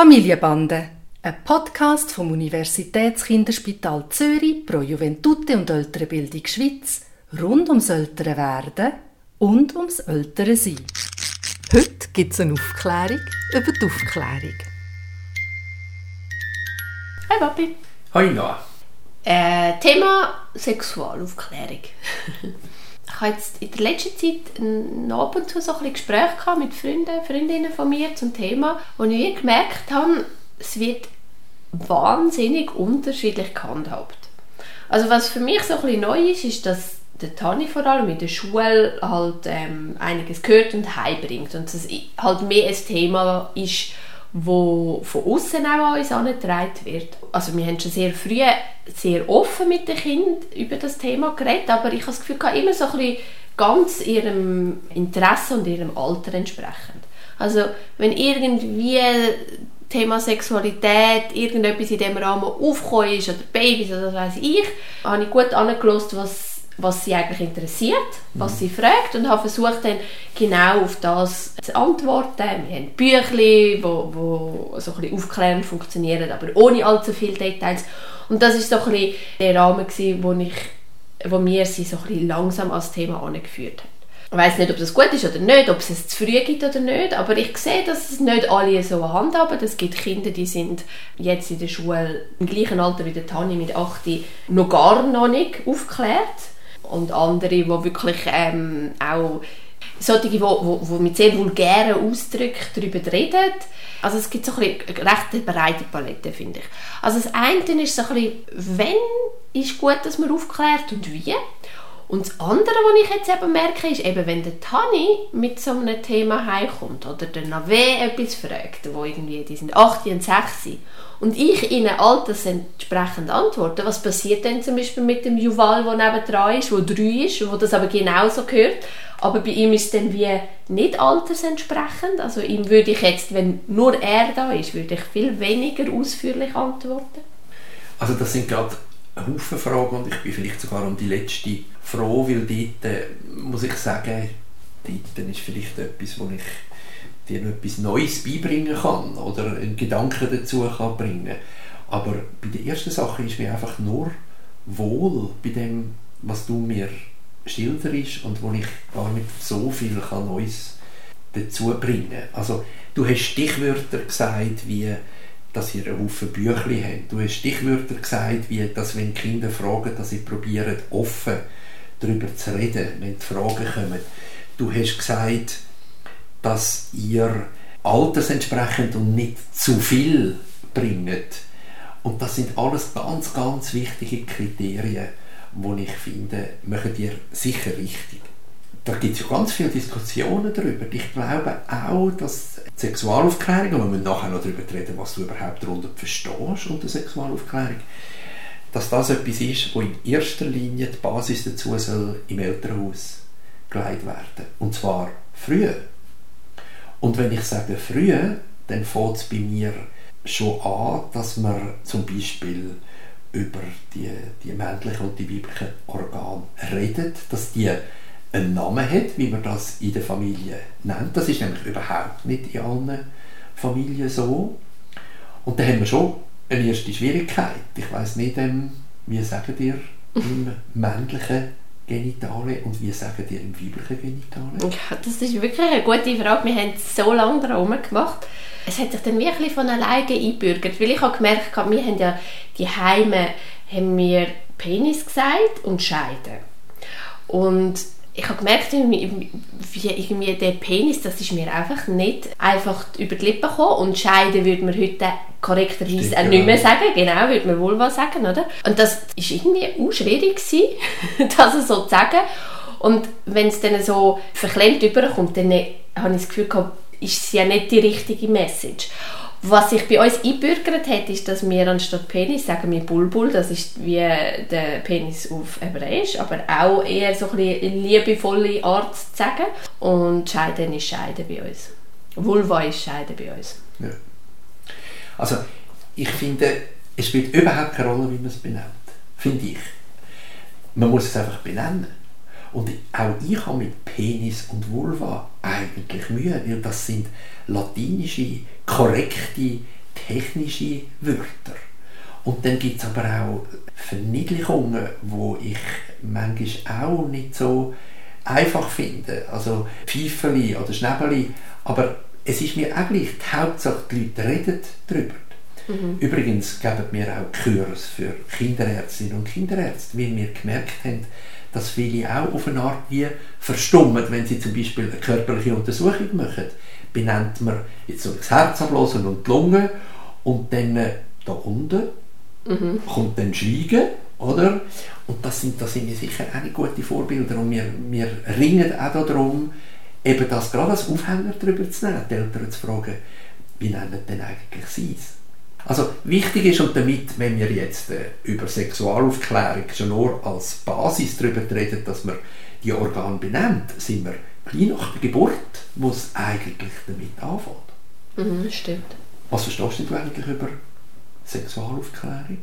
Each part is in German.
Familienbande, ein Podcast vom Universitätskinderspital Zürich pro Juventute und Ältere Bildung Schweiz rund ums ältere Werden und ums ältere Sein. Heute gibt es eine Aufklärung über die Aufklärung. Hi Papi. Hi Noah. Äh, Thema Sexualaufklärung. ich habe jetzt in der letzten Zeit ab und zu so ein Gespräche gehabt mit Freunden, Freundinnen von mir zum Thema, wo ich gemerkt habe, es wird wahnsinnig unterschiedlich gehandhabt. Also was für mich so ein neu ist, ist, dass der Tani vor allem in der Schule halt ähm, einiges gehört und heimbringt und das halt mehr ein Thema ist, wo von außen auch an uns angetragen wird. Also wir haben schon sehr früh sehr offen mit den Kindern über das Thema geredet, aber ich habe das Gefühl, immer so ein ganz ihrem Interesse und ihrem Alter entsprechend. Also wenn irgendwie Thema Sexualität, irgendetwas in diesem Rahmen aufgekommen ist, oder Babys oder was weiß ich, habe ich gut angelassen, was was sie eigentlich interessiert, was mhm. sie fragt und habe versucht dann genau auf das zu antworten. Wir haben Bücher, die wo, wo so ein bisschen aufklärend funktionieren, aber ohne allzu viele Details. Und das ist so ein bisschen der Rahmen, gewesen, wo, ich, wo mir sie so ein bisschen langsam als Thema angeführt haben. Ich weiß nicht, ob das gut ist oder nicht, ob es es zu früh gibt oder nicht, aber ich sehe, dass es nicht alle so handhaben. Es gibt Kinder, die sind jetzt in der Schule im gleichen Alter wie der Tani mit 8 noch gar noch nicht aufgeklärt und andere, die wirklich ähm, auch solche, die, die, mit sehr vulgären Ausdrücken darüber reden. Also es gibt so ein eine recht breite Palette, finde ich. Also das eine ist so ein bisschen, wenn ist gut, dass man aufklärt und wie. Und das andere, was ich jetzt eben merke, ist eben, wenn der Tani mit so einem Thema heimkommt oder der Nave etwas fragt, wo irgendwie, die sind 8 und 6 und ich ihnen altersentsprechend antworte, was passiert denn zum Beispiel mit dem Juval, der nebendran ist, der 3 ist, wo das aber genauso gehört, aber bei ihm ist es dann wie nicht altersentsprechend, also ihm würde ich jetzt, wenn nur er da ist, würde ich viel weniger ausführlich antworten. Also das sind gerade Haufen Fragen und ich bin vielleicht sogar um die letzte froh, weil dort, muss ich sagen, dort ist vielleicht etwas, wo ich dir etwas Neues beibringen kann oder einen Gedanken dazu kann bringen Aber bei der ersten Sache ist mir einfach nur wohl bei dem, was du mir schilderst und wo ich nicht so viel kann Neues dazu bringen Also du hast Stichwörter gesagt, wie dass ihr einen Haufen Büchlein habt. Du hast Stichwörter gesagt, wie dass wenn Kinder fragen, dass sie probieren, offen darüber zu reden, wenn die Fragen kommen. Du hast gesagt, dass ihr altersentsprechend und nicht zu viel bringt. Und das sind alles ganz, ganz wichtige Kriterien, die ich finde, machen dir sicher richtig. Da gibt es ja ganz viele Diskussionen darüber. Ich glaube auch, dass Sexualaufklärung, und wir müssen nachher noch darüber reden, was du überhaupt darunter verstehst unter Sexualaufklärung, dass das etwas ist, wo in erster Linie die Basis dazu soll im Elternhaus gelegt werden. Und zwar früher. Und wenn ich sage früher, dann fängt es bei mir schon an, dass man zum Beispiel über die, die männlichen und die weiblichen Organe redet, dass die einen Namen hat, wie man das in der Familie nennt. Das ist nämlich überhaupt nicht in allen Familien so. Und da haben wir schon eine erste Schwierigkeit. Ich weiß nicht, ähm, wie sagen ihr im männlichen Genitale und wie sagen ihr im weiblichen Genitale? Ja, das ist wirklich eine gute Frage. Wir haben so lange darum gemacht. Es hat sich dann wirklich von alleine eingebürgert, weil ich habe gemerkt, wir haben ja die Heime haben mir Penis gesagt und Scheide. Und ich habe gemerkt, wie irgendwie der Penis, das ist mir einfach nicht einfach über die Lippen gekommen und Scheide würde man heute korrekterweise auch nicht mehr genau. sagen, genau, würde man wohl was sagen, oder? Und das ist irgendwie auch schwierig gewesen, das so zu sagen. Und wenn es dann so verklemmt überkommt, dann habe ich das Gefühl gehabt, ist es ja nicht die richtige Message. Was sich bei uns einbürgert hat, ist, dass wir anstatt Penis sagen wir Bulbul, das ist wie der Penis auf Hebräisch, aber auch eher so eine liebevolle Art zu sagen. Und Scheiden ist Scheiden bei uns. Vulva ist Scheiden bei uns. Ja. Also, ich finde, es spielt überhaupt keine Rolle, wie man es benennt. Finde ich. Man muss es einfach benennen. Und auch ich habe mit Penis und Vulva eigentlich Mühe, weil das sind latinische, korrekte technische Wörter. Und dann gibt es aber auch Verniedlichungen, wo ich manchmal auch nicht so einfach finde. Also Pfeifeli oder Schnäbeli. Aber es ist mir auch gleich, die Hauptsache die Leute reden darüber. Mhm. Übrigens geben wir auch Kurs für Kinderärztinnen und Kinderärzte, weil wir gemerkt haben, dass viele auch auf eine Art wie verstummen, wenn sie zum Beispiel eine körperliche Untersuchung machen. Benennt man jetzt so das Herz ablassen und die Lunge und dann äh, da unten mhm. kommt dann Schweigen, oder? Und das sind, das sind sicher auch nicht gute Vorbilder und wir, wir ringen auch darum, eben das gerade als Aufhänger darüber zu nehmen, die Eltern zu fragen, wie nennen denn eigentlich sie es? Also wichtig ist und damit, wenn wir jetzt äh, über Sexualaufklärung schon nur als Basis darüber reden, dass man die Organe benennt, sind wir gleich nach der Geburt, es eigentlich damit anfängt. Mhm, stimmt. Was verstehst du eigentlich über Sexualaufklärung?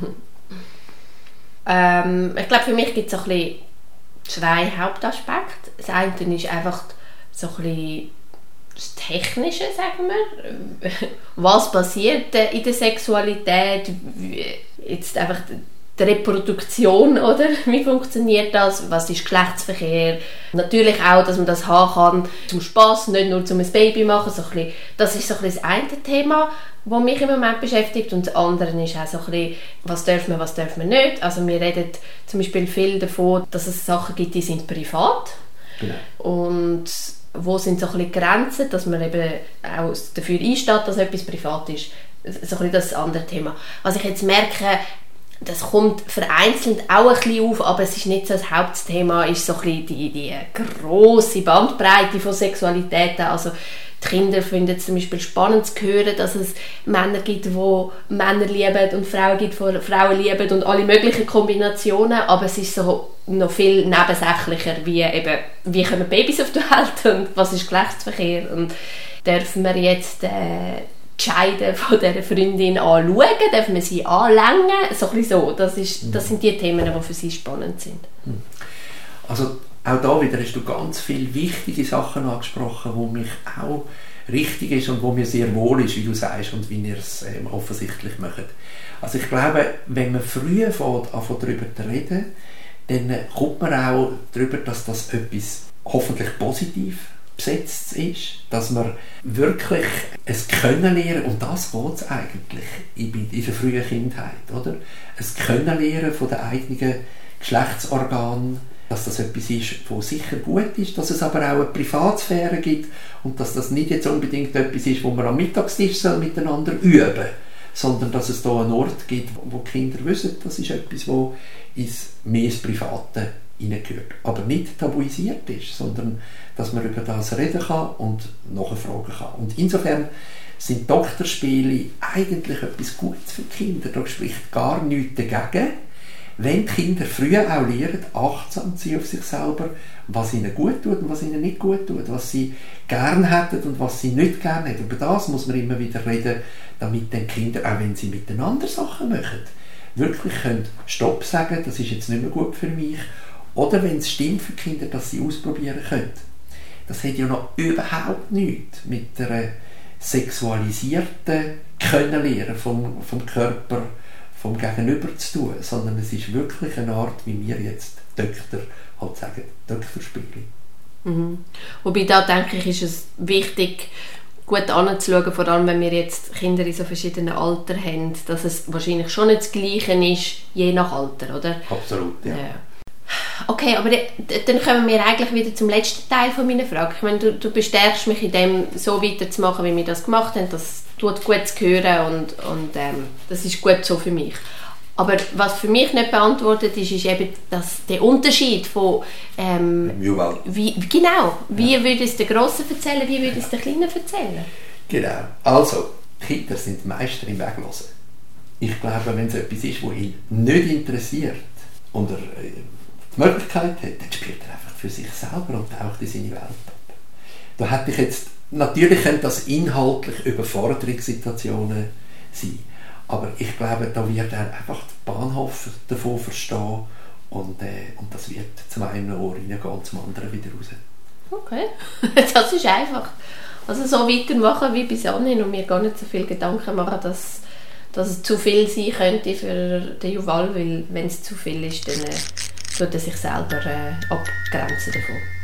ähm, ich glaube, für mich gibt es ein bisschen zwei Hauptaspekte. Das eine ist einfach so ein bisschen das Technische, sagen wir. Was passiert in der Sexualität? Jetzt einfach die Reproduktion, oder? Wie funktioniert das? Was ist Geschlechtsverkehr? Natürlich auch, dass man das haben kann zum Spaß, nicht nur zum ein Baby machen. So ein bisschen, das ist so ein bisschen das eine Thema, das mich im Moment beschäftigt. Und das andere ist auch so ein bisschen, was dürfen wir, was dürfen wir nicht. Also wir reden zum Beispiel viel davon, dass es Sachen gibt, die sind privat. Genau. Und wo sind so ein Grenzen, dass man eben auch dafür einsteht, dass etwas privat ist. So ein bisschen das andere Thema. Was ich jetzt merke, das kommt vereinzelt auch ein bisschen auf, aber es ist nicht so das Hauptthema, ist so ein bisschen die, die grosse Bandbreite von Sexualitäten, also die Kinder finden es zum Beispiel spannend zu hören, dass es Männer gibt, die Männer lieben und Frauen gibt, die Frauen lieben und alle möglichen Kombinationen, aber es ist so noch viel nebensächlicher, wie eben, wie kommen Babys auf die Welt und was ist Geschlechtsverkehr und dürfen wir jetzt äh, die Scheide von dieser Freundin anschauen, dürfen wir sie anlängen, so ein so. Das, ist, das sind die Themen, die für sie spannend sind. Also auch da wieder hast du ganz viele wichtige Sachen angesprochen, wo mich auch richtig ist und wo mir sehr wohl ist, wie du sagst und wie ihr es ähm, offensichtlich macht. Also ich glaube, wenn man früh anfängt, darüber zu reden, dann kommt man auch darüber, dass das etwas hoffentlich positiv besetzt ist, dass man wirklich es können lernen und das geht es eigentlich in, in der frühen Kindheit, oder? Es können lernen von den eigenen Geschlechtsorganen, dass das etwas ist, was sicher gut ist, dass es aber auch eine Privatsphäre gibt und dass das nicht jetzt unbedingt etwas ist, wo man am Mittagstisch miteinander üben soll, sondern dass es da einen Ort gibt, wo Kinder wissen, das ist etwas, wo ins mehr Private hineingehört. Aber nicht tabuisiert ist, sondern dass man über das reden kann und nachfragen kann. Und insofern sind Doktorspiele eigentlich etwas Gutes für Kinder. Da spricht gar nichts dagegen wenn die Kinder früh auch lernen, achtsam zu sein auf sich selber, was ihnen gut tut und was ihnen nicht gut tut, was sie gern hätten und was sie nicht gern hätten. Über das muss man immer wieder reden, damit die Kinder, auch wenn sie miteinander Sachen machen, wirklich können Stopp sagen, das ist jetzt nicht mehr gut für mich. Oder wenn es stimmt für die Kinder, dass sie ausprobieren können. Das hat ja noch überhaupt nichts mit der sexualisierten Kennenlernen vom, vom Körper vom Gegenüber zu tun, sondern es ist wirklich eine Art, wie wir jetzt Doktor halt sagen, Doktorspiele. Mhm. Wobei da denke ich, ist es wichtig, gut anzuschauen, vor allem wenn wir jetzt Kinder in so verschiedenen Alter haben, dass es wahrscheinlich schon nicht das Gleiche ist, je nach Alter, oder? Absolut, ja. ja. Okay, aber dann kommen wir eigentlich wieder zum letzten Teil von meiner Frage. Ich meine, du, du bestärkst mich in dem, so weiterzumachen, wie wir das gemacht haben. Das tut gut zu hören und, und ähm, das ist gut so für mich. Aber was für mich nicht beantwortet ist, ist eben das, der Unterschied von ähm, wie, genau, wie ja. würde es der Grossen erzählen, wie würde es der Kleinen erzählen? Genau, also Kinder sind Meister im Weglassen. Ich glaube, wenn es etwas ist, was ihn nicht interessiert und er äh, die Möglichkeit hat, dann spielt er einfach für sich selber und taucht in seine Welt ab. Da hätte ich jetzt Natürlich können das inhaltlich Überforderungssituationen sein. Aber ich glaube, da wird er einfach den Bahnhof davon verstehen und, äh, und das wird zum einen Ohr reingehen und zum anderen wieder raus. Okay, das ist einfach. Also so weitermachen wie bis anhin und mir gar nicht so viel Gedanken machen, dass, dass es zu viel sein könnte für den Juval, weil wenn es zu viel ist, dann äh, tut er sich selber äh, abgrenzen davon.